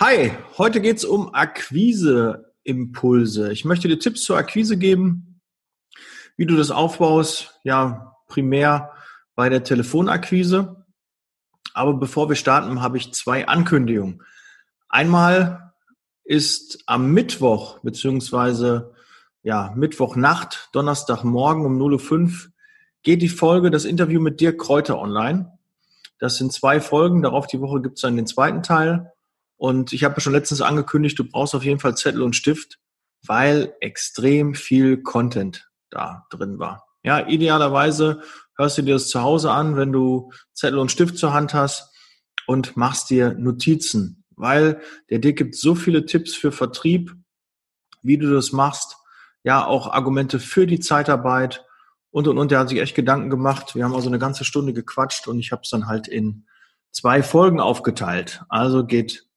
Hi, heute geht's um Akquise-Impulse. Ich möchte dir Tipps zur Akquise geben, wie du das aufbaust, ja, primär bei der Telefonakquise. Aber bevor wir starten, habe ich zwei Ankündigungen. Einmal ist am Mittwoch, beziehungsweise ja, Mittwochnacht, Donnerstagmorgen um 0.05 Uhr geht die Folge, das Interview mit dir Kräuter online. Das sind zwei Folgen, darauf die Woche gibt's dann den zweiten Teil. Und ich habe schon letztens angekündigt, du brauchst auf jeden Fall Zettel und Stift, weil extrem viel Content da drin war. Ja, idealerweise hörst du dir das zu Hause an, wenn du Zettel und Stift zur Hand hast und machst dir Notizen, weil der dir gibt so viele Tipps für Vertrieb, wie du das machst, ja, auch Argumente für die Zeitarbeit und und und. Der hat sich echt Gedanken gemacht. Wir haben also eine ganze Stunde gequatscht und ich habe es dann halt in zwei Folgen aufgeteilt. Also geht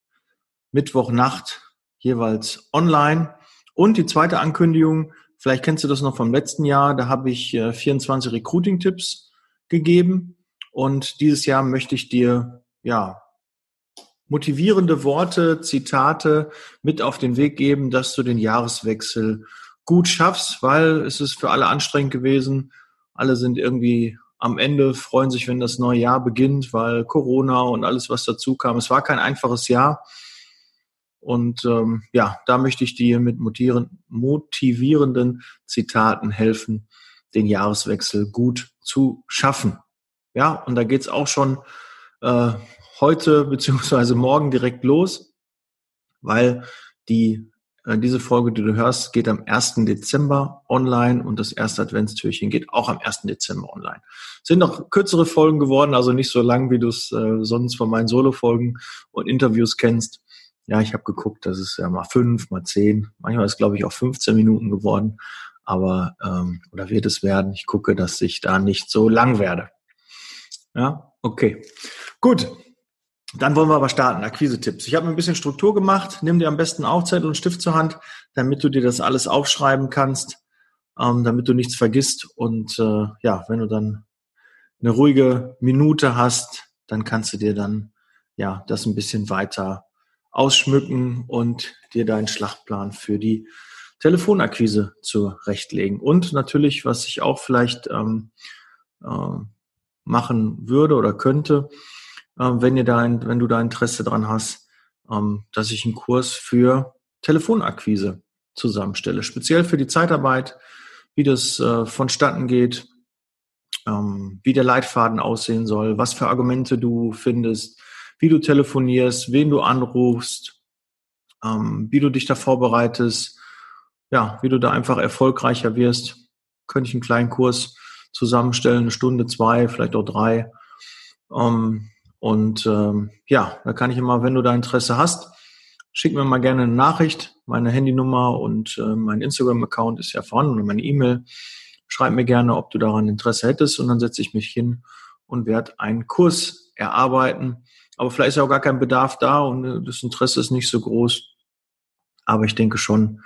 Mittwochnacht jeweils online. Und die zweite Ankündigung, vielleicht kennst du das noch vom letzten Jahr, da habe ich 24 äh, Recruiting-Tipps gegeben. Und dieses Jahr möchte ich dir, ja, motivierende Worte, Zitate mit auf den Weg geben, dass du den Jahreswechsel gut schaffst, weil es ist für alle anstrengend gewesen. Alle sind irgendwie am Ende, freuen sich, wenn das neue Jahr beginnt, weil Corona und alles, was dazu kam. Es war kein einfaches Jahr. Und ähm, ja, da möchte ich dir mit motivierenden Zitaten helfen, den Jahreswechsel gut zu schaffen. Ja, und da geht's auch schon äh, heute beziehungsweise morgen direkt los, weil die äh, diese Folge, die du hörst, geht am 1. Dezember online und das erste Adventstürchen geht auch am 1. Dezember online. Sind noch kürzere Folgen geworden, also nicht so lang, wie du es äh, sonst von meinen Solo-Folgen und Interviews kennst. Ja, ich habe geguckt, das ist ja mal fünf, mal zehn, manchmal ist glaube ich auch 15 Minuten geworden, aber ähm, oder wird es werden. Ich gucke, dass ich da nicht so lang werde. Ja, okay, gut. Dann wollen wir aber starten. Akquise-Tipps. Ich habe mir ein bisschen Struktur gemacht. Nimm dir am besten auch Zettel und Stift zur Hand, damit du dir das alles aufschreiben kannst, ähm, damit du nichts vergisst. Und äh, ja, wenn du dann eine ruhige Minute hast, dann kannst du dir dann ja das ein bisschen weiter ausschmücken und dir deinen Schlachtplan für die Telefonakquise zurechtlegen. Und natürlich, was ich auch vielleicht ähm, äh, machen würde oder könnte, äh, wenn, ihr da wenn du da Interesse dran hast, ähm, dass ich einen Kurs für Telefonakquise zusammenstelle, speziell für die Zeitarbeit, wie das äh, vonstatten geht, ähm, wie der Leitfaden aussehen soll, was für Argumente du findest, wie du telefonierst, wen du anrufst, ähm, wie du dich da vorbereitest, ja, wie du da einfach erfolgreicher wirst. Könnte ich einen kleinen Kurs zusammenstellen, eine Stunde, zwei, vielleicht auch drei. Ähm, und ähm, ja, da kann ich immer, wenn du da Interesse hast, schick mir mal gerne eine Nachricht. Meine Handynummer und äh, mein Instagram-Account ist ja vorhanden und meine E-Mail. Schreib mir gerne, ob du daran Interesse hättest und dann setze ich mich hin und werde einen Kurs erarbeiten, aber vielleicht ist ja auch gar kein Bedarf da und äh, das Interesse ist nicht so groß. Aber ich denke schon,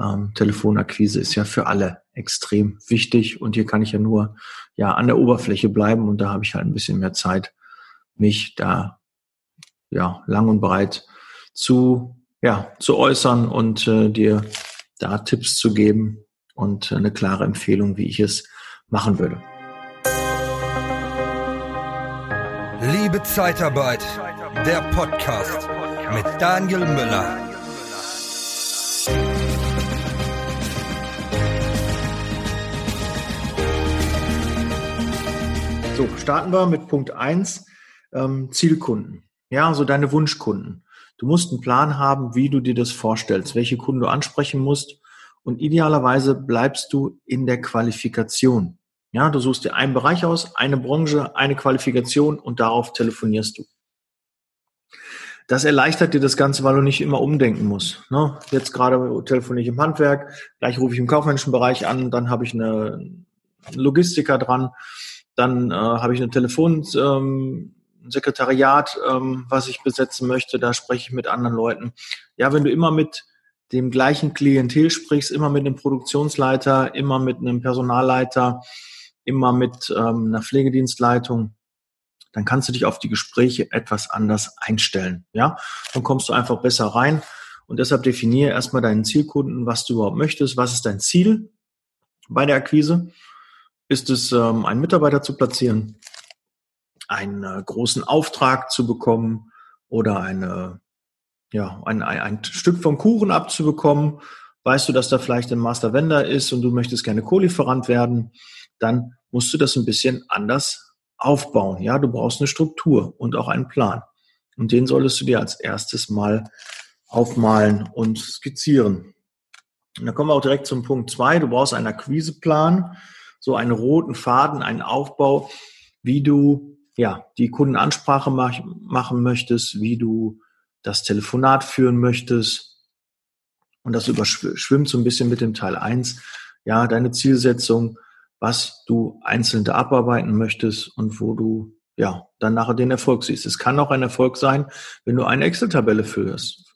ähm, Telefonakquise ist ja für alle extrem wichtig und hier kann ich ja nur ja an der Oberfläche bleiben und da habe ich halt ein bisschen mehr Zeit, mich da ja lang und breit zu ja zu äußern und äh, dir da Tipps zu geben und äh, eine klare Empfehlung, wie ich es machen würde. Liebe Zeitarbeit, der Podcast mit Daniel Müller. So, starten wir mit Punkt 1, ähm, Zielkunden. Ja, also deine Wunschkunden. Du musst einen Plan haben, wie du dir das vorstellst, welche Kunden du ansprechen musst. Und idealerweise bleibst du in der Qualifikation. Ja, du suchst dir einen Bereich aus, eine Branche, eine Qualifikation und darauf telefonierst du. Das erleichtert dir das Ganze, weil du nicht immer umdenken musst. Ne? Jetzt gerade telefoniere ich im Handwerk, gleich rufe ich im kaufmännischen Bereich an, dann habe ich eine Logistiker dran, dann äh, habe ich eine Telefon, ähm, Sekretariat, ähm, was ich besetzen möchte, da spreche ich mit anderen Leuten. Ja, wenn du immer mit dem gleichen Klientel sprichst, immer mit einem Produktionsleiter, immer mit einem Personalleiter, immer mit ähm, einer Pflegedienstleitung, dann kannst du dich auf die Gespräche etwas anders einstellen. Ja, dann kommst du einfach besser rein. Und deshalb definiere erstmal deinen Zielkunden, was du überhaupt möchtest. Was ist dein Ziel bei der Akquise? Ist es, ähm, einen Mitarbeiter zu platzieren, einen äh, großen Auftrag zu bekommen oder eine, ja, ein, ein, ein Stück vom Kuchen abzubekommen? Weißt du, dass da vielleicht ein Master Vendor ist und du möchtest gerne Co-Lieferant werden? Dann musst du das ein bisschen anders aufbauen. Ja, du brauchst eine Struktur und auch einen Plan. Und den solltest du dir als erstes mal aufmalen und skizzieren. Und dann kommen wir auch direkt zum Punkt zwei. Du brauchst einen Akquiseplan, so einen roten Faden, einen Aufbau, wie du ja die Kundenansprache mach, machen möchtest, wie du das Telefonat führen möchtest. Und das überschwimmt so ein bisschen mit dem Teil eins. Ja, deine Zielsetzung, was du einzeln da abarbeiten möchtest und wo du ja dann nachher den Erfolg siehst. Es kann auch ein Erfolg sein, wenn du eine Excel-Tabelle füllst,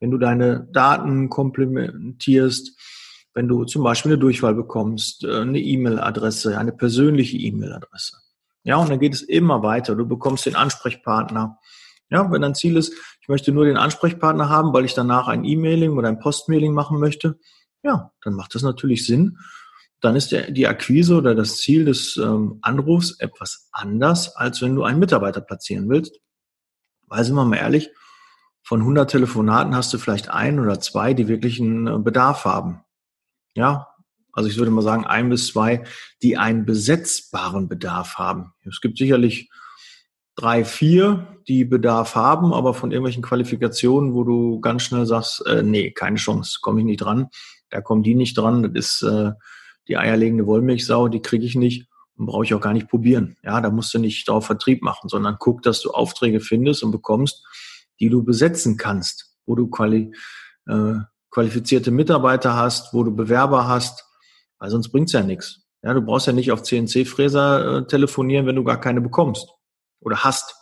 wenn du deine Daten komplementierst, wenn du zum Beispiel eine Durchwahl bekommst, äh, eine E-Mail-Adresse, eine persönliche E-Mail-Adresse. Ja, und dann geht es immer weiter. Du bekommst den Ansprechpartner. Ja, wenn dein Ziel ist, ich möchte nur den Ansprechpartner haben, weil ich danach ein E-Mailing oder ein Postmailing machen möchte, ja, dann macht das natürlich Sinn, dann ist der, die Akquise oder das Ziel des ähm, Anrufs etwas anders, als wenn du einen Mitarbeiter platzieren willst. Weil, sind wir mal ehrlich, von 100 Telefonaten hast du vielleicht ein oder zwei, die wirklich einen äh, Bedarf haben. Ja, also ich würde mal sagen, ein bis zwei, die einen besetzbaren Bedarf haben. Es gibt sicherlich drei, vier, die Bedarf haben, aber von irgendwelchen Qualifikationen, wo du ganz schnell sagst, äh, nee, keine Chance, komme ich nicht dran. Da kommen die nicht dran. Das ist äh, die eierlegende Wollmilchsau, die kriege ich nicht und brauche ich auch gar nicht probieren. Ja, da musst du nicht darauf Vertrieb machen, sondern guck, dass du Aufträge findest und bekommst, die du besetzen kannst, wo du quali äh, qualifizierte Mitarbeiter hast, wo du Bewerber hast, weil sonst bringt's ja nichts. Ja, du brauchst ja nicht auf CNC-Fräser äh, telefonieren, wenn du gar keine bekommst oder hast.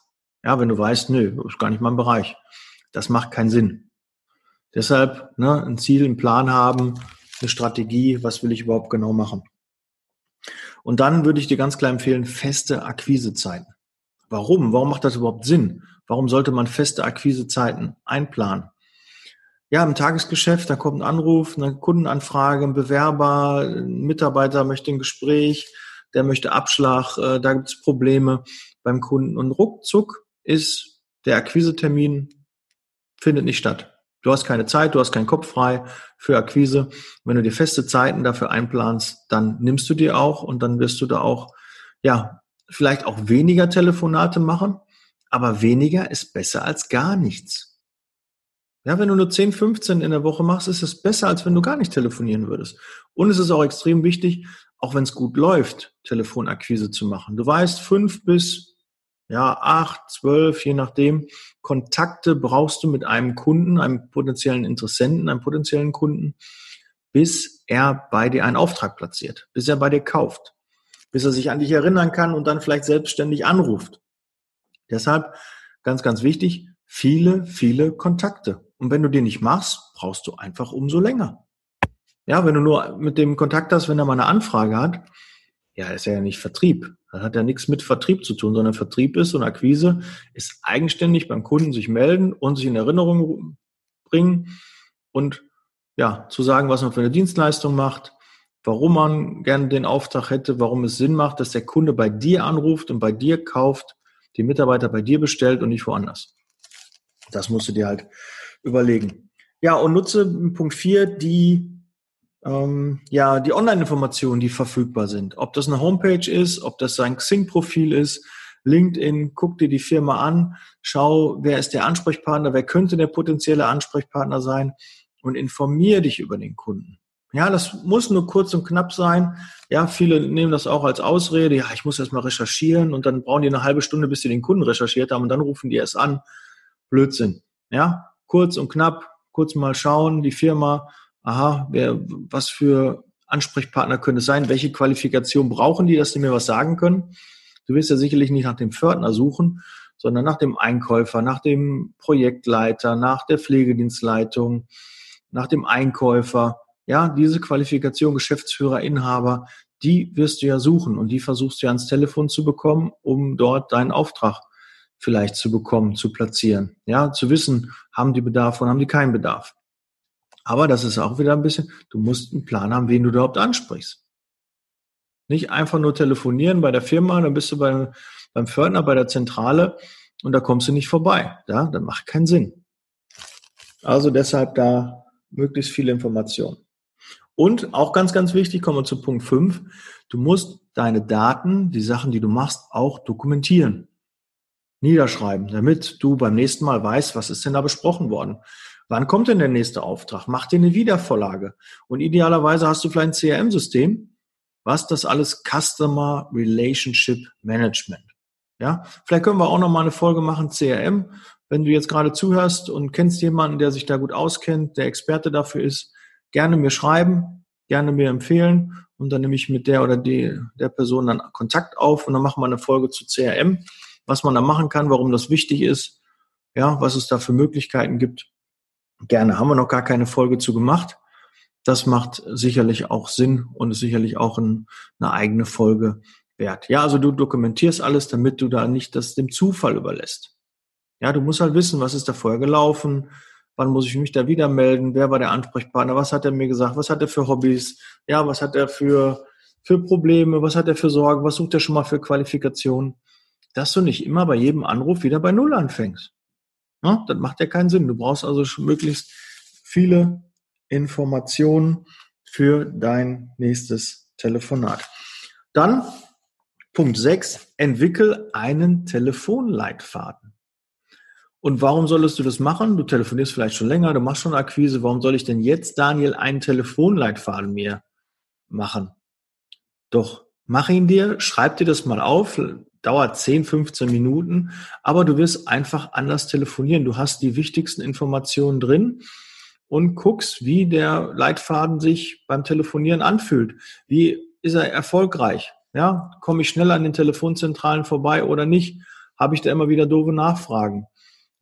Ja, wenn du weißt, nö, ist gar nicht mein Bereich. Das macht keinen Sinn. Deshalb ne, ein Ziel, einen Plan haben, eine Strategie, was will ich überhaupt genau machen. Und dann würde ich dir ganz klar empfehlen, feste Akquisezeiten. Warum? Warum macht das überhaupt Sinn? Warum sollte man feste Akquisezeiten einplanen? Ja, im Tagesgeschäft, da kommt ein Anruf, eine Kundenanfrage, ein Bewerber, ein Mitarbeiter möchte ein Gespräch, der möchte Abschlag, äh, da gibt es Probleme beim Kunden und ruckzuck ist der Akquisetermin findet nicht statt. Du hast keine Zeit, du hast keinen Kopf frei für Akquise. Wenn du dir feste Zeiten dafür einplanst, dann nimmst du dir auch und dann wirst du da auch, ja, vielleicht auch weniger Telefonate machen, aber weniger ist besser als gar nichts. Ja, wenn du nur 10, 15 in der Woche machst, ist es besser, als wenn du gar nicht telefonieren würdest. Und es ist auch extrem wichtig, auch wenn es gut läuft, Telefonakquise zu machen. Du weißt, fünf bis ja, acht, zwölf, je nachdem, Kontakte brauchst du mit einem Kunden, einem potenziellen Interessenten, einem potenziellen Kunden, bis er bei dir einen Auftrag platziert, bis er bei dir kauft, bis er sich an dich erinnern kann und dann vielleicht selbstständig anruft. Deshalb ganz, ganz wichtig, viele, viele Kontakte. Und wenn du die nicht machst, brauchst du einfach umso länger. Ja, wenn du nur mit dem Kontakt hast, wenn er mal eine Anfrage hat, ja, ist ja nicht Vertrieb. Das hat ja nichts mit Vertrieb zu tun, sondern Vertrieb ist und Akquise ist eigenständig beim Kunden sich melden und sich in Erinnerung bringen und ja, zu sagen, was man für eine Dienstleistung macht, warum man gerne den Auftrag hätte, warum es Sinn macht, dass der Kunde bei dir anruft und bei dir kauft, die Mitarbeiter bei dir bestellt und nicht woanders. Das musst du dir halt überlegen. Ja, und nutze Punkt 4 die ähm, ja, die Online-Informationen, die verfügbar sind. Ob das eine Homepage ist, ob das sein Xing-Profil ist, LinkedIn, guck dir die Firma an, schau, wer ist der Ansprechpartner, wer könnte der potenzielle Ansprechpartner sein und informier dich über den Kunden. Ja, das muss nur kurz und knapp sein. Ja, viele nehmen das auch als Ausrede. Ja, ich muss erst mal recherchieren und dann brauchen die eine halbe Stunde, bis sie den Kunden recherchiert haben und dann rufen die erst an. Blödsinn. Ja, kurz und knapp, kurz mal schauen, die Firma, aha, wer, was für Ansprechpartner könnte es sein, welche Qualifikation brauchen die, dass die mir was sagen können. Du wirst ja sicherlich nicht nach dem Pförtner suchen, sondern nach dem Einkäufer, nach dem Projektleiter, nach der Pflegedienstleitung, nach dem Einkäufer. Ja, diese Qualifikation, Geschäftsführer, Inhaber, die wirst du ja suchen und die versuchst du ja ans Telefon zu bekommen, um dort deinen Auftrag vielleicht zu bekommen, zu platzieren. Ja, zu wissen, haben die Bedarf oder haben die keinen Bedarf. Aber das ist auch wieder ein bisschen, du musst einen Plan haben, wen du überhaupt ansprichst. Nicht einfach nur telefonieren bei der Firma, dann bist du beim, beim Fördner, bei der Zentrale und da kommst du nicht vorbei. Ja, das macht keinen Sinn. Also deshalb da möglichst viele Informationen. Und auch ganz, ganz wichtig, kommen wir zu Punkt 5. Du musst deine Daten, die Sachen, die du machst, auch dokumentieren. Niederschreiben, damit du beim nächsten Mal weißt, was ist denn da besprochen worden. Wann kommt denn der nächste Auftrag? Mach dir eine Wiedervorlage. Und idealerweise hast du vielleicht ein CRM-System, was das alles Customer Relationship Management. Ja, vielleicht können wir auch noch mal eine Folge machen CRM. Wenn du jetzt gerade zuhörst und kennst jemanden, der sich da gut auskennt, der Experte dafür ist, gerne mir schreiben, gerne mir empfehlen und dann nehme ich mit der oder die, der Person dann Kontakt auf und dann machen wir eine Folge zu CRM, was man da machen kann, warum das wichtig ist, ja, was es da für Möglichkeiten gibt. Gerne haben wir noch gar keine Folge zu gemacht. Das macht sicherlich auch Sinn und ist sicherlich auch ein, eine eigene Folge wert. Ja, also du dokumentierst alles, damit du da nicht das dem Zufall überlässt. Ja, du musst halt wissen, was ist da vorher gelaufen, wann muss ich mich da wieder melden, wer war der Ansprechpartner, was hat er mir gesagt, was hat er für Hobbys, ja, was hat er für, für Probleme, was hat er für Sorgen, was sucht er schon mal für Qualifikationen, dass du nicht immer bei jedem Anruf wieder bei Null anfängst. Ja, das macht ja keinen Sinn. Du brauchst also schon möglichst viele Informationen für dein nächstes Telefonat. Dann Punkt 6, entwickel einen Telefonleitfaden. Und warum solltest du das machen? Du telefonierst vielleicht schon länger, du machst schon Akquise. Warum soll ich denn jetzt, Daniel, einen Telefonleitfaden mir machen? Doch, mach ihn dir, schreib dir das mal auf, dauert 10, 15 Minuten, aber du wirst einfach anders telefonieren. Du hast die wichtigsten Informationen drin und guckst, wie der Leitfaden sich beim Telefonieren anfühlt. Wie ist er erfolgreich? Ja, komme ich schnell an den Telefonzentralen vorbei oder nicht? Habe ich da immer wieder doofe Nachfragen?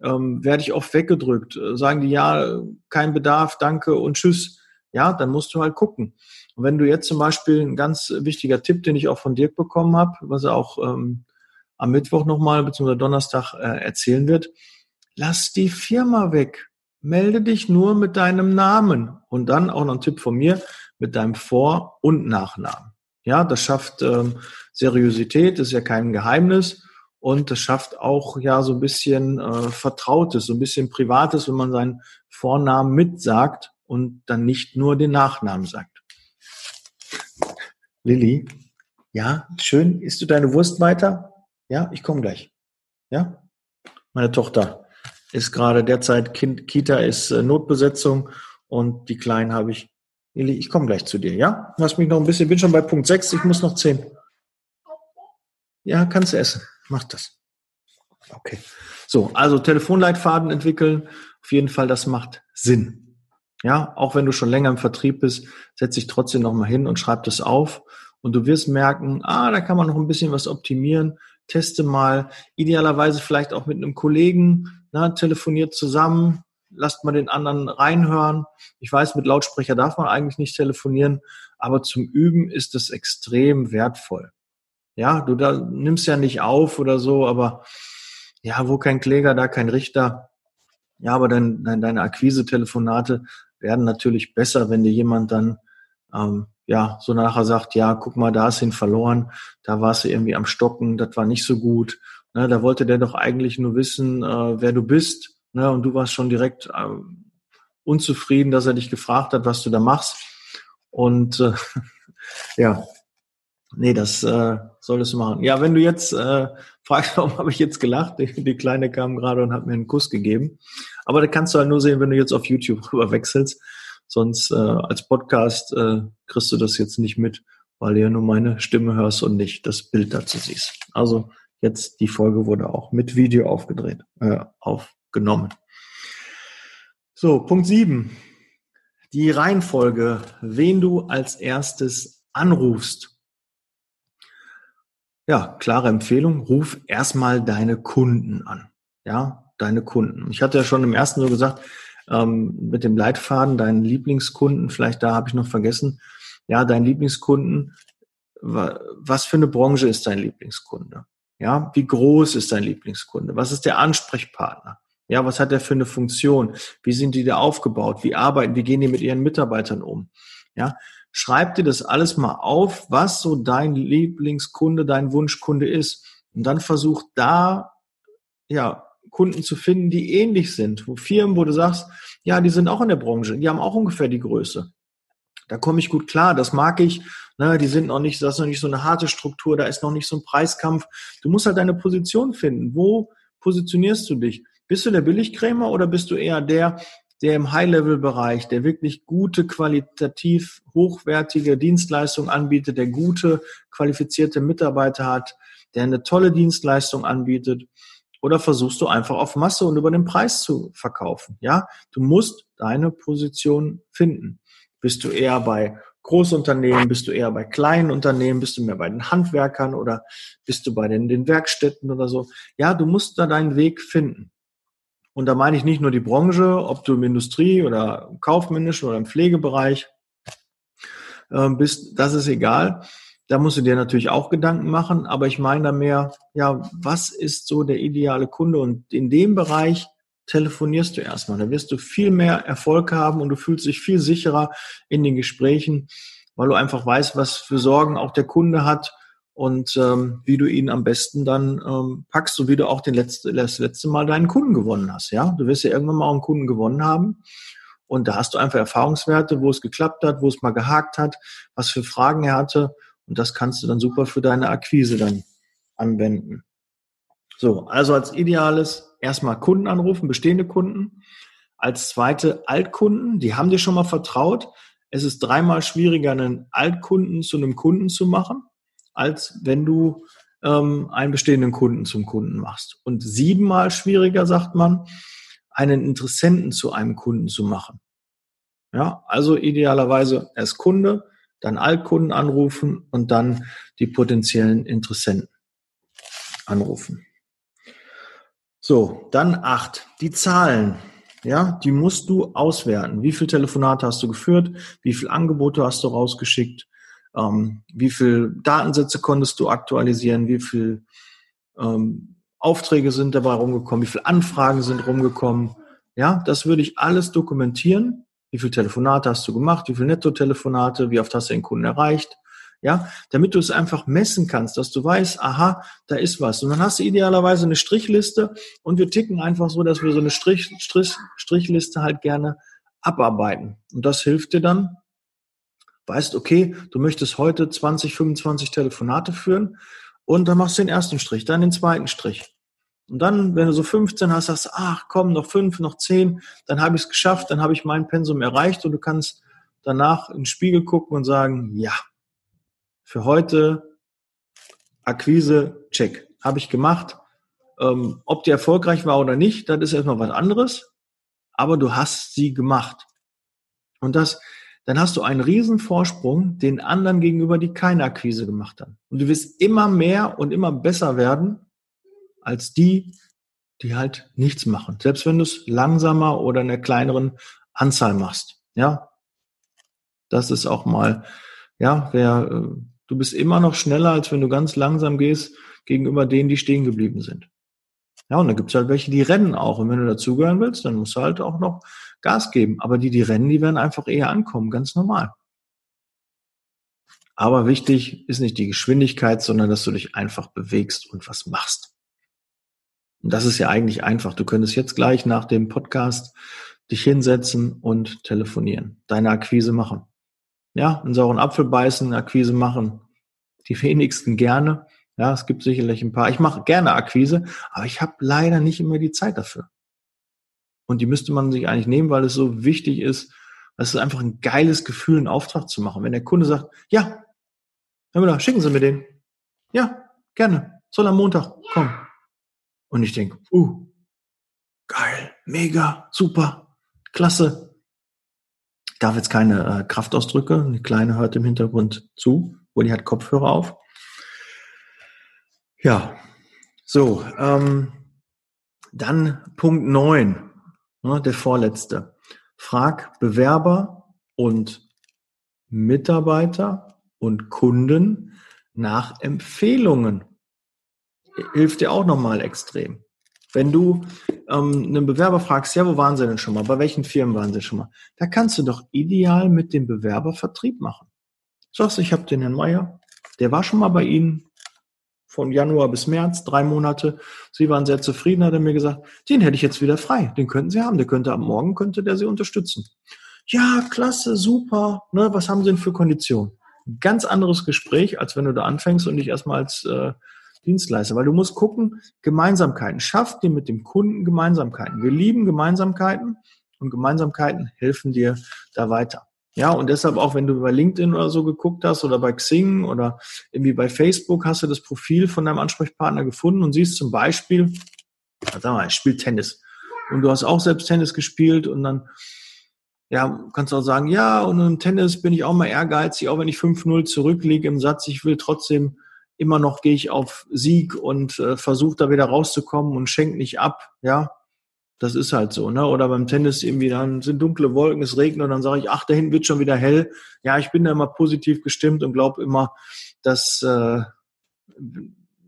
ähm, werde ich oft weggedrückt. Sagen die, ja, kein Bedarf, danke und tschüss. Ja, dann musst du halt gucken. Und wenn du jetzt zum Beispiel ein ganz wichtiger Tipp, den ich auch von Dirk bekommen habe, was er auch ähm, am Mittwoch nochmal bzw. Donnerstag äh, erzählen wird, lass die Firma weg. Melde dich nur mit deinem Namen. Und dann auch noch ein Tipp von mir, mit deinem Vor- und Nachnamen. Ja, das schafft ähm, Seriosität, ist ja kein Geheimnis. Und das schafft auch ja so ein bisschen äh, Vertrautes, so ein bisschen Privates, wenn man seinen Vornamen mitsagt und dann nicht nur den Nachnamen sagt. Lilly, ja, schön. Isst du deine Wurst weiter? Ja, ich komme gleich. Ja, meine Tochter ist gerade derzeit Kind, Kita ist äh, Notbesetzung und die Kleinen habe ich. Lilly, ich komme gleich zu dir, ja? Lass mich noch ein bisschen, bin schon bei Punkt 6, ich muss noch 10. Ja, kannst du essen. Mach das. Okay. So, also Telefonleitfaden entwickeln. Auf jeden Fall, das macht Sinn. Ja, auch wenn du schon länger im Vertrieb bist, setz dich trotzdem nochmal hin und schreib das auf. Und du wirst merken, ah, da kann man noch ein bisschen was optimieren. Teste mal, idealerweise vielleicht auch mit einem Kollegen, na, telefoniert zusammen, lasst mal den anderen reinhören. Ich weiß, mit Lautsprecher darf man eigentlich nicht telefonieren, aber zum Üben ist es extrem wertvoll. Ja, du da nimmst ja nicht auf oder so, aber ja, wo kein Kläger, da kein Richter. Ja, aber dein, dein, deine Akquise-Telefonate werden natürlich besser, wenn dir jemand dann ähm, ja so nachher sagt, ja, guck mal, da ist ihn verloren, da warst du irgendwie am Stocken, das war nicht so gut. Ne, da wollte der doch eigentlich nur wissen, äh, wer du bist. Ne, und du warst schon direkt äh, unzufrieden, dass er dich gefragt hat, was du da machst. Und äh, ja, Nee, das äh, solltest du machen. Ja, wenn du jetzt äh, fragst, warum habe ich jetzt gelacht? Die, die Kleine kam gerade und hat mir einen Kuss gegeben. Aber da kannst du halt nur sehen, wenn du jetzt auf YouTube rüber wechselst. Sonst äh, als Podcast äh, kriegst du das jetzt nicht mit, weil du ja nur meine Stimme hörst und nicht das Bild dazu siehst. Also jetzt die Folge wurde auch mit Video aufgedreht, äh, aufgenommen. So, Punkt sieben. Die Reihenfolge, wen du als erstes anrufst ja, klare Empfehlung, ruf erstmal deine Kunden an. Ja, deine Kunden. Ich hatte ja schon im ersten so gesagt, ähm, mit dem Leitfaden, deinen Lieblingskunden, vielleicht da habe ich noch vergessen, ja, deinen Lieblingskunden, was für eine Branche ist dein Lieblingskunde? Ja, wie groß ist dein Lieblingskunde? Was ist der Ansprechpartner? Ja, was hat er für eine Funktion? Wie sind die da aufgebaut? Wie arbeiten? Wie gehen die mit ihren Mitarbeitern um? Ja, schreib dir das alles mal auf, was so dein Lieblingskunde, dein Wunschkunde ist. Und dann versuch da, ja, Kunden zu finden, die ähnlich sind. Wo Firmen, wo du sagst, ja, die sind auch in der Branche, die haben auch ungefähr die Größe. Da komme ich gut klar, das mag ich. Ne, die sind noch nicht, das ist noch nicht so eine harte Struktur, da ist noch nicht so ein Preiskampf. Du musst halt deine Position finden. Wo positionierst du dich? Bist du der Billigkrämer oder bist du eher der, der im High-Level-Bereich, der wirklich gute, qualitativ hochwertige Dienstleistungen anbietet, der gute, qualifizierte Mitarbeiter hat, der eine tolle Dienstleistung anbietet? Oder versuchst du einfach auf Masse und über den Preis zu verkaufen? Ja, du musst deine Position finden. Bist du eher bei Großunternehmen, bist du eher bei kleinen Unternehmen, bist du mehr bei den Handwerkern oder bist du bei den, den Werkstätten oder so? Ja, du musst da deinen Weg finden. Und da meine ich nicht nur die Branche, ob du im Industrie- oder im kaufmännischen oder im Pflegebereich äh, bist, das ist egal. Da musst du dir natürlich auch Gedanken machen, aber ich meine da mehr, ja, was ist so der ideale Kunde? Und in dem Bereich telefonierst du erstmal. Da wirst du viel mehr Erfolg haben und du fühlst dich viel sicherer in den Gesprächen, weil du einfach weißt, was für Sorgen auch der Kunde hat und ähm, wie du ihn am besten dann ähm, packst, so wie du auch den letzte, das letzte Mal deinen Kunden gewonnen hast. Ja, du wirst ja irgendwann mal einen Kunden gewonnen haben und da hast du einfach Erfahrungswerte, wo es geklappt hat, wo es mal gehakt hat, was für Fragen er hatte und das kannst du dann super für deine Akquise dann anwenden. So, also als ideales erstmal Kunden anrufen, bestehende Kunden. Als zweite Altkunden, die haben dir schon mal vertraut. Es ist dreimal schwieriger, einen Altkunden zu einem Kunden zu machen als wenn du ähm, einen bestehenden Kunden zum Kunden machst. Und siebenmal schwieriger, sagt man, einen Interessenten zu einem Kunden zu machen. Ja, also idealerweise erst Kunde, dann Altkunden anrufen und dann die potenziellen Interessenten anrufen. So, dann acht. Die Zahlen. Ja, die musst du auswerten. Wie viel Telefonate hast du geführt? Wie viel Angebote hast du rausgeschickt? ähm, wie viel Datensätze konntest du aktualisieren, wie viel ähm, Aufträge sind dabei rumgekommen, wie viele Anfragen sind rumgekommen. Ja, das würde ich alles dokumentieren. Wie viele Telefonate hast du gemacht? Wie viele Netto-Telefonate? Wie oft hast du den Kunden erreicht? Ja, damit du es einfach messen kannst, dass du weißt, aha, da ist was. Und dann hast du idealerweise eine Strichliste und wir ticken einfach so, dass wir so eine Strich, Strich, Strichliste halt gerne abarbeiten. Und das hilft dir dann, weißt, okay, du möchtest heute 20, 25 Telefonate führen und dann machst du den ersten Strich, dann den zweiten Strich. Und dann, wenn du so 15 hast, sagst du, ach komm, noch fünf, noch zehn, dann habe ich es geschafft, dann habe ich mein Pensum erreicht und du kannst danach in den Spiegel gucken und sagen, ja, für heute Akquise, check, habe ich gemacht. Ähm, ob die erfolgreich war oder nicht, das ist erstmal was anderes, aber du hast sie gemacht. Und das, dann hast du einen riesen Vorsprung den anderen gegenüber, die keine Akquise gemacht haben. Und du wirst immer mehr und immer besser werden als die, die halt nichts machen. Selbst wenn du es langsamer oder in einer kleineren Anzahl machst. Ja, das ist auch mal, ja, wer, äh, du bist immer noch schneller, als wenn du ganz langsam gehst gegenüber denen, die stehen geblieben sind. Ja, und da gibt's halt welche, die rennen auch. Und wenn du dazugehören willst, dann musst du halt auch noch Gas geben. Aber die, die rennen, die werden einfach eher ankommen, ganz normal. Aber wichtig ist nicht die Geschwindigkeit, sondern dass du dich einfach bewegst und was machst. Und das ist ja eigentlich einfach. Du könntest jetzt gleich nach dem Podcast dich hinsetzen und telefonieren, deine Akquise machen. Ja, einen sauren Apfel beißen, Akquise machen. Die wenigsten gerne. Ja, es gibt sicherlich ein paar. Ich mache gerne Akquise, aber ich habe leider nicht immer die Zeit dafür. Und die müsste man sich eigentlich nehmen, weil es so wichtig ist. Es ist einfach ein geiles Gefühl, einen Auftrag zu machen. Wenn der Kunde sagt, ja, Herr Müller, schicken Sie mir den. Ja, gerne. Soll am Montag kommen. Und ich denke, uh, geil, mega, super, klasse. Ich darf jetzt keine äh, Kraftausdrücke. Eine Kleine hört im Hintergrund zu, wo die hat Kopfhörer auf. Ja, so, ähm, dann Punkt neun, ne, der vorletzte. Frag Bewerber und Mitarbeiter und Kunden nach Empfehlungen. Hilft dir auch nochmal extrem. Wenn du ähm, einen Bewerber fragst, ja, wo waren sie denn schon mal? Bei welchen Firmen waren sie schon mal? Da kannst du doch ideal mit dem Bewerber Vertrieb machen. Sagst, ich habe den Herrn Meier, der war schon mal bei Ihnen von Januar bis März, drei Monate. Sie waren sehr zufrieden, hat er mir gesagt, den hätte ich jetzt wieder frei. Den könnten Sie haben. Der könnte ab morgen, könnte der Sie unterstützen. Ja, klasse, super. Ne, was haben Sie denn für Konditionen? Ganz anderes Gespräch, als wenn du da anfängst und dich erstmal als äh, Dienstleister, weil du musst gucken, Gemeinsamkeiten. Schaff dir mit dem Kunden Gemeinsamkeiten. Wir lieben Gemeinsamkeiten und Gemeinsamkeiten helfen dir da weiter. Ja, und deshalb auch, wenn du bei LinkedIn oder so geguckt hast oder bei Xing oder irgendwie bei Facebook, hast du das Profil von deinem Ansprechpartner gefunden und siehst zum Beispiel, sag mal, er spielt Tennis. Und du hast auch selbst Tennis gespielt und dann, ja, kannst du auch sagen, ja, und im Tennis bin ich auch mal ehrgeizig, auch wenn ich 5-0 zurückliege im Satz, ich will trotzdem immer noch gehe ich auf Sieg und äh, versuche da wieder rauszukommen und schenk nicht ab, ja. Das ist halt so, ne? Oder beim Tennis irgendwie, dann sind dunkle Wolken, es regnet und dann sage ich, ach, da hinten wird schon wieder hell. Ja, ich bin da immer positiv gestimmt und glaube immer, dass äh,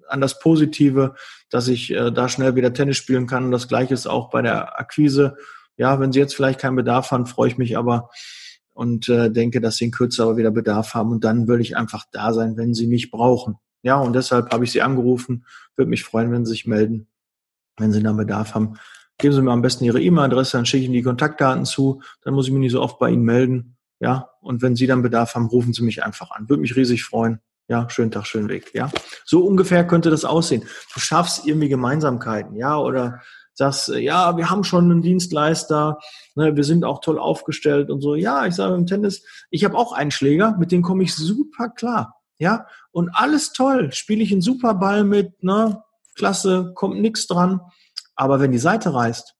an das Positive, dass ich äh, da schnell wieder Tennis spielen kann. Und das gleiche ist auch bei der Akquise. Ja, wenn Sie jetzt vielleicht keinen Bedarf haben, freue ich mich aber und äh, denke, dass Sie in Kürze aber wieder Bedarf haben. Und dann würde ich einfach da sein, wenn Sie mich brauchen. Ja, und deshalb habe ich Sie angerufen. Würde mich freuen, wenn Sie sich melden, wenn Sie da Bedarf haben. Geben Sie mir am besten Ihre E-Mail-Adresse, dann schicke ich Ihnen die Kontaktdaten zu. Dann muss ich mich nicht so oft bei Ihnen melden. Ja, und wenn Sie dann Bedarf haben, rufen Sie mich einfach an. Würde mich riesig freuen. Ja, schönen Tag, schönen Weg. Ja, so ungefähr könnte das aussehen. Du schaffst irgendwie Gemeinsamkeiten. Ja, oder sagst, ja, wir haben schon einen Dienstleister, ne, wir sind auch toll aufgestellt und so. Ja, ich sage im Tennis, ich habe auch einen Schläger, mit dem komme ich super klar. Ja, und alles toll, spiele ich einen super Ball mit, ne, klasse, kommt nichts dran. Aber wenn die Seite reißt,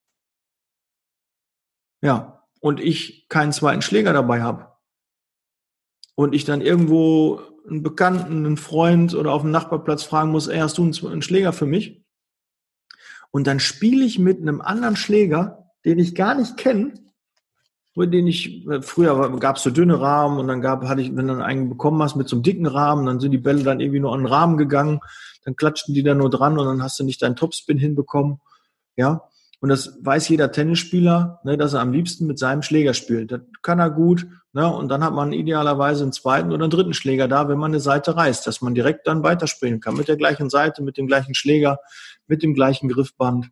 ja, und ich keinen zweiten Schläger dabei habe und ich dann irgendwo einen Bekannten, einen Freund oder auf dem Nachbarplatz fragen muss, ey, hast du einen Schläger für mich? Und dann spiele ich mit einem anderen Schläger, den ich gar nicht kenne, den ich, früher gab es so dünne Rahmen und dann gab, hatte ich, wenn du einen bekommen hast mit so einem dicken Rahmen, dann sind die Bälle dann irgendwie nur an den Rahmen gegangen, dann klatschten die da nur dran und dann hast du nicht deinen Topspin hinbekommen ja. Und das weiß jeder Tennisspieler, ne, dass er am liebsten mit seinem Schläger spielt. Das kann er gut. Ne, und dann hat man idealerweise einen zweiten oder einen dritten Schläger da, wenn man eine Seite reißt, dass man direkt dann weiterspielen kann mit der gleichen Seite, mit dem gleichen Schläger, mit dem gleichen Griffband.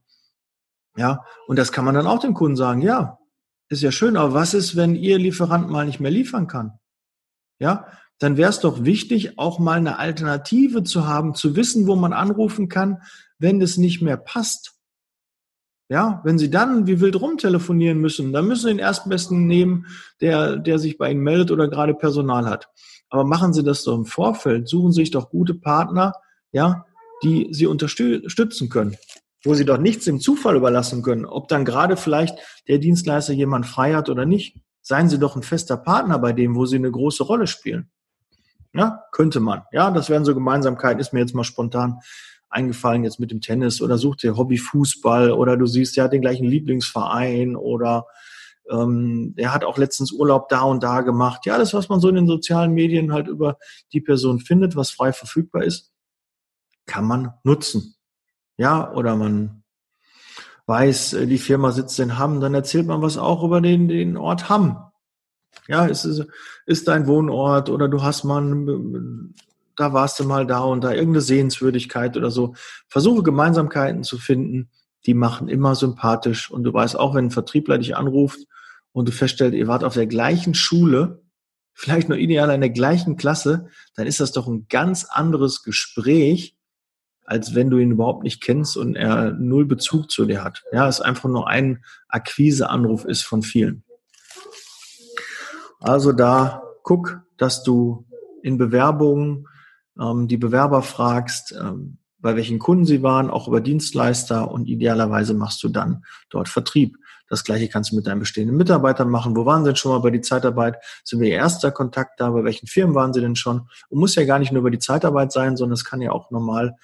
Ja, und das kann man dann auch dem Kunden sagen. Ja, ist ja schön, aber was ist, wenn Ihr Lieferant mal nicht mehr liefern kann? Ja, dann wäre es doch wichtig, auch mal eine Alternative zu haben, zu wissen, wo man anrufen kann, wenn es nicht mehr passt. Ja, wenn Sie dann wie wild rumtelefonieren müssen, dann müssen Sie den Erstbesten nehmen, der, der sich bei Ihnen meldet oder gerade Personal hat. Aber machen Sie das doch im Vorfeld. Suchen Sie sich doch gute Partner, ja, die Sie unterstützen können. Wo Sie doch nichts dem Zufall überlassen können. Ob dann gerade vielleicht der Dienstleister jemand frei hat oder nicht. Seien Sie doch ein fester Partner bei dem, wo Sie eine große Rolle spielen. Ja, könnte man. Ja, das wären so Gemeinsamkeiten, ist mir jetzt mal spontan eingefallen jetzt mit dem Tennis oder such dir Hobbyfußball oder du siehst, der hat den gleichen Lieblingsverein oder ähm, der hat auch letztens Urlaub da und da gemacht. Ja, alles, was man so in den sozialen Medien halt über die Person findet, was frei verfügbar ist, kann man nutzen. Ja, oder man weiß, äh, die Firma sitzt in Hamm, dann erzählt man was auch über den, den Ort Hamm. Ja, ist, ist dein Wohnort oder du hast mal da warst du mal da und da, irgendeine Sehenswürdigkeit oder so. Versuche Gemeinsamkeiten zu finden, die machen immer sympathisch. Und du weißt auch, wenn ein Vertriebler dich anruft und du feststellst, ihr wart auf der gleichen Schule, vielleicht nur ideal in der gleichen Klasse, dann ist das doch ein ganz anderes Gespräch, als wenn du ihn überhaupt nicht kennst und er null Bezug zu dir hat. Ja, es einfach nur ein Akquiseanruf ist von vielen. Also da guck, dass du in Bewerbungen ähm, die Bewerber fragst, ähm, bei welchen Kunden sie waren, auch über Dienstleister und idealerweise machst du dann dort Vertrieb. Das gleiche kannst du mit deinen bestehenden Mitarbeitern machen. Wo waren sie denn schon mal bei die Zeitarbeit? Sind wir ihr erster Kontakt da? Bei welchen Firmen waren sie denn schon? Und muss ja gar nicht nur über die Zeitarbeit sein, sondern es kann ja auch normal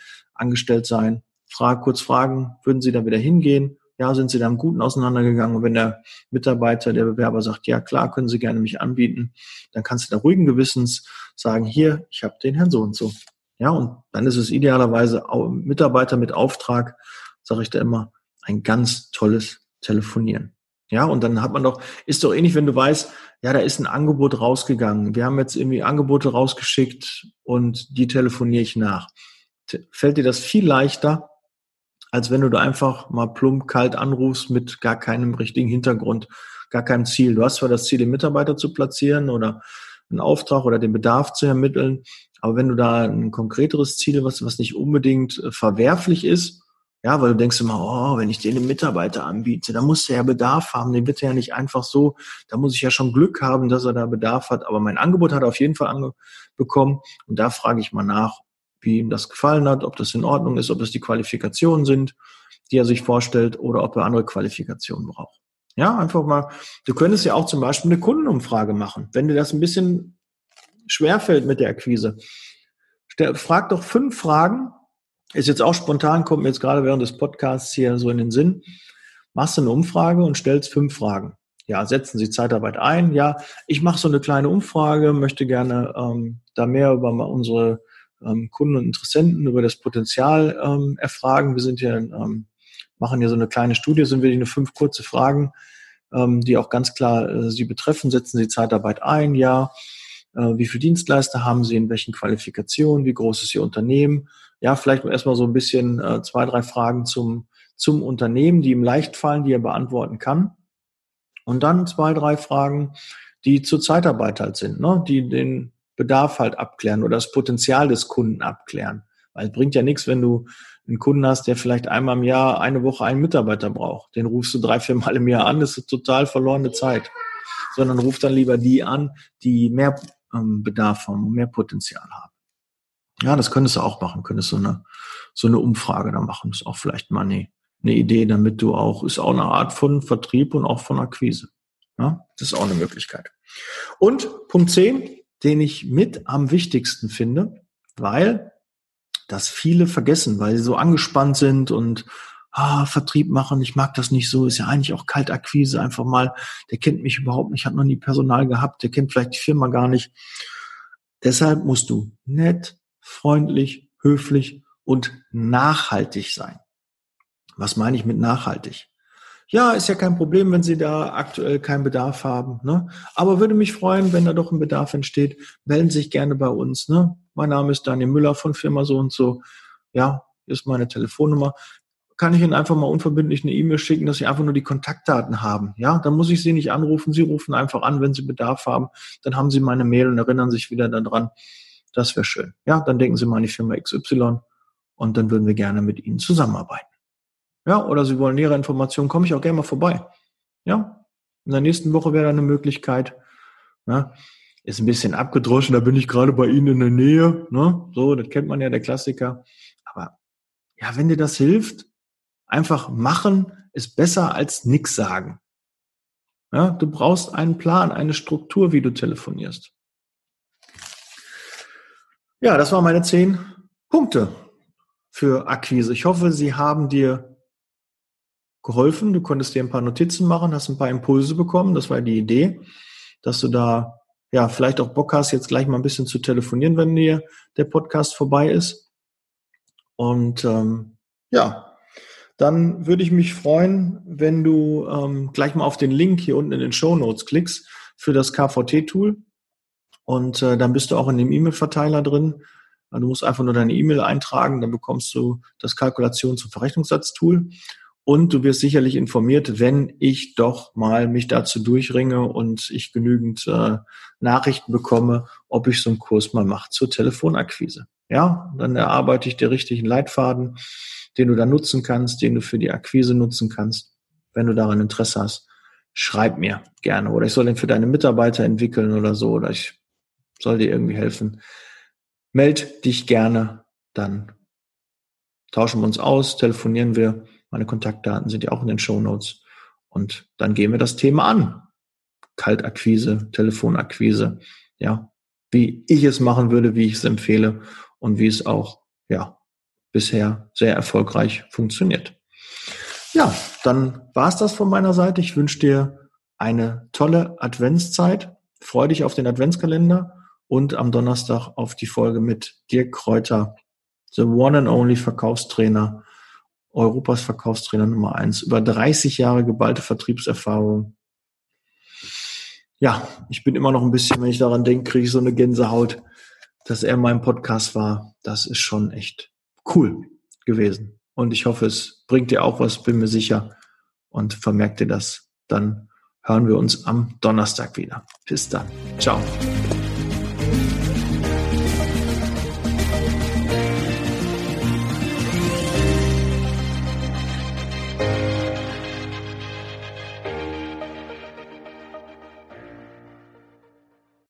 angestellt sein. Frage, kurz fragen, würden sie da wieder hingehen? Ja, sind Sie da im Guten auseinandergegangen? Und wenn der Mitarbeiter, der Bewerber sagt, ja klar, können Sie gerne mich anbieten, dann kannst du da ruhigen Gewissens sagen, hier, ich habe den Herrn so und so. Ja, und dann ist es idealerweise Mitarbeiter mit Auftrag, sage ich da immer, ein ganz tolles Telefonieren. Ja, und dann hat man doch, ist doch ähnlich, wenn du weißt, ja, da ist ein Angebot rausgegangen. Wir haben jetzt irgendwie Angebote rausgeschickt und die telefoniere ich nach. Fällt dir das viel leichter, als wenn du da einfach mal plump kalt anrufst mit gar keinem richtigen Hintergrund, gar keinem Ziel. Du hast zwar das Ziel, den Mitarbeiter zu platzieren oder einen Auftrag oder den Bedarf zu ermitteln, aber wenn du da ein konkreteres Ziel, was, was nicht unbedingt äh, verwerflich ist, ja, weil du denkst immer, oh, wenn ich den Mitarbeiter anbiete, dann muss er ja Bedarf haben. Den wird er ja nicht einfach so, da muss ich ja schon Glück haben, dass er da Bedarf hat. Aber mein Angebot hat er auf jeden Fall bekommen. Und da frage ich mal nach, wie ihm das gefallen hat, ob das in Ordnung ist, ob das die Qualifikationen sind, die er sich vorstellt, oder ob er andere Qualifikationen braucht. Ja, einfach mal, du könntest ja auch zum Beispiel eine Kundenumfrage machen. Wenn dir das ein bisschen schwerfällt mit der Akquise, frag doch fünf Fragen, ist jetzt auch spontan, kommt mir jetzt gerade während des Podcasts hier so in den Sinn. Machst du eine Umfrage und stellst fünf Fragen. Ja, setzen Sie Zeitarbeit ein. Ja, ich mache so eine kleine Umfrage, möchte gerne ähm, da mehr über unsere ähm, Kunden und Interessenten, über das Potenzial ähm, erfragen. Wir sind hier, ähm, machen hier so eine kleine Studie, sind wirklich nur fünf kurze Fragen, ähm, die auch ganz klar äh, Sie betreffen. Setzen Sie Zeitarbeit ein? Ja. Äh, wie viele Dienstleister haben Sie? In welchen Qualifikationen? Wie groß ist Ihr Unternehmen? ja, vielleicht erstmal so ein bisschen äh, zwei, drei Fragen zum, zum Unternehmen, die ihm leicht fallen, die er beantworten kann. Und dann zwei, drei Fragen, die zur Zeitarbeit halt sind, ne? die den Bedarf halt abklären oder das Potenzial des Kunden abklären. Weil es bringt ja nichts, wenn du einen Kunden hast, der vielleicht einmal im Jahr eine Woche einen Mitarbeiter braucht. Den rufst du drei, vier Mal im Jahr an, das ist total verlorene Zeit. Sondern ruf dann lieber die an, die mehr ähm, Bedarf haben mehr Potenzial haben. Ja, das könntest du auch machen, könntest so eine, so eine Umfrage da machen. Das ist auch vielleicht mal eine, eine Idee, damit du auch, ist auch eine Art von Vertrieb und auch von Akquise. Ja, das ist auch eine Möglichkeit. Und Punkt 10, den ich mit am wichtigsten finde, weil das viele vergessen, weil sie so angespannt sind und ah, Vertrieb machen, ich mag das nicht so, ist ja eigentlich auch Kaltakquise, einfach mal, der kennt mich überhaupt nicht, hat noch nie Personal gehabt, der kennt vielleicht die Firma gar nicht. Deshalb musst du nett, freundlich, höflich und nachhaltig sein. Was meine ich mit nachhaltig? Ja, ist ja kein Problem, wenn Sie da aktuell keinen Bedarf haben. Ne? Aber würde mich freuen, wenn da doch ein Bedarf entsteht. Melden Sie sich gerne bei uns. Ne? Mein Name ist Daniel Müller von Firma so und so. Ja, ist meine Telefonnummer. Kann ich Ihnen einfach mal unverbindlich eine E-Mail schicken, dass Sie einfach nur die Kontaktdaten haben. Ja, dann muss ich Sie nicht anrufen. Sie rufen einfach an, wenn Sie Bedarf haben. Dann haben Sie meine Mail und erinnern sich wieder daran. Das wäre schön. Ja, dann denken Sie mal an die Firma XY und dann würden wir gerne mit Ihnen zusammenarbeiten. Ja, oder Sie wollen nähere Informationen, komme ich auch gerne mal vorbei. Ja, in der nächsten Woche wäre da eine Möglichkeit. Ja, ist ein bisschen abgedroschen, da bin ich gerade bei Ihnen in der Nähe. Ne? So, das kennt man ja, der Klassiker. Aber ja, wenn dir das hilft, einfach machen ist besser als nichts sagen. Ja, du brauchst einen Plan, eine Struktur, wie du telefonierst. Ja, das waren meine zehn Punkte für Akquise. Ich hoffe, sie haben dir geholfen. Du konntest dir ein paar Notizen machen, hast ein paar Impulse bekommen. Das war die Idee, dass du da ja vielleicht auch Bock hast, jetzt gleich mal ein bisschen zu telefonieren, wenn dir der Podcast vorbei ist. Und ähm, ja, dann würde ich mich freuen, wenn du ähm, gleich mal auf den Link hier unten in den Show Notes klickst für das KVT-Tool. Und äh, dann bist du auch in dem E-Mail-Verteiler drin. Du musst einfach nur deine E-Mail eintragen, dann bekommst du das Kalkulations- und Verrechnungssatztool. Und du wirst sicherlich informiert, wenn ich doch mal mich dazu durchringe und ich genügend äh, Nachrichten bekomme, ob ich so einen Kurs mal mache zur Telefonakquise. Ja, dann erarbeite ich dir richtigen Leitfaden, den du dann nutzen kannst, den du für die Akquise nutzen kannst. Wenn du daran Interesse hast, schreib mir gerne. Oder ich soll den für deine Mitarbeiter entwickeln oder so. Oder ich soll dir irgendwie helfen, meld dich gerne, dann tauschen wir uns aus, telefonieren wir. Meine Kontaktdaten sind ja auch in den Show Notes. Und dann gehen wir das Thema an. Kaltakquise, Telefonakquise, ja, wie ich es machen würde, wie ich es empfehle und wie es auch, ja, bisher sehr erfolgreich funktioniert. Ja, dann war es das von meiner Seite. Ich wünsche dir eine tolle Adventszeit. Freue dich auf den Adventskalender und am Donnerstag auf die Folge mit Dirk Kräuter, the one and only Verkaufstrainer, Europas Verkaufstrainer Nummer eins, über 30 Jahre geballte Vertriebserfahrung. Ja, ich bin immer noch ein bisschen, wenn ich daran denke, kriege ich so eine Gänsehaut, dass er in meinem Podcast war. Das ist schon echt cool gewesen. Und ich hoffe, es bringt dir auch was, bin mir sicher. Und vermerkt dir das. Dann hören wir uns am Donnerstag wieder. Bis dann. Ciao.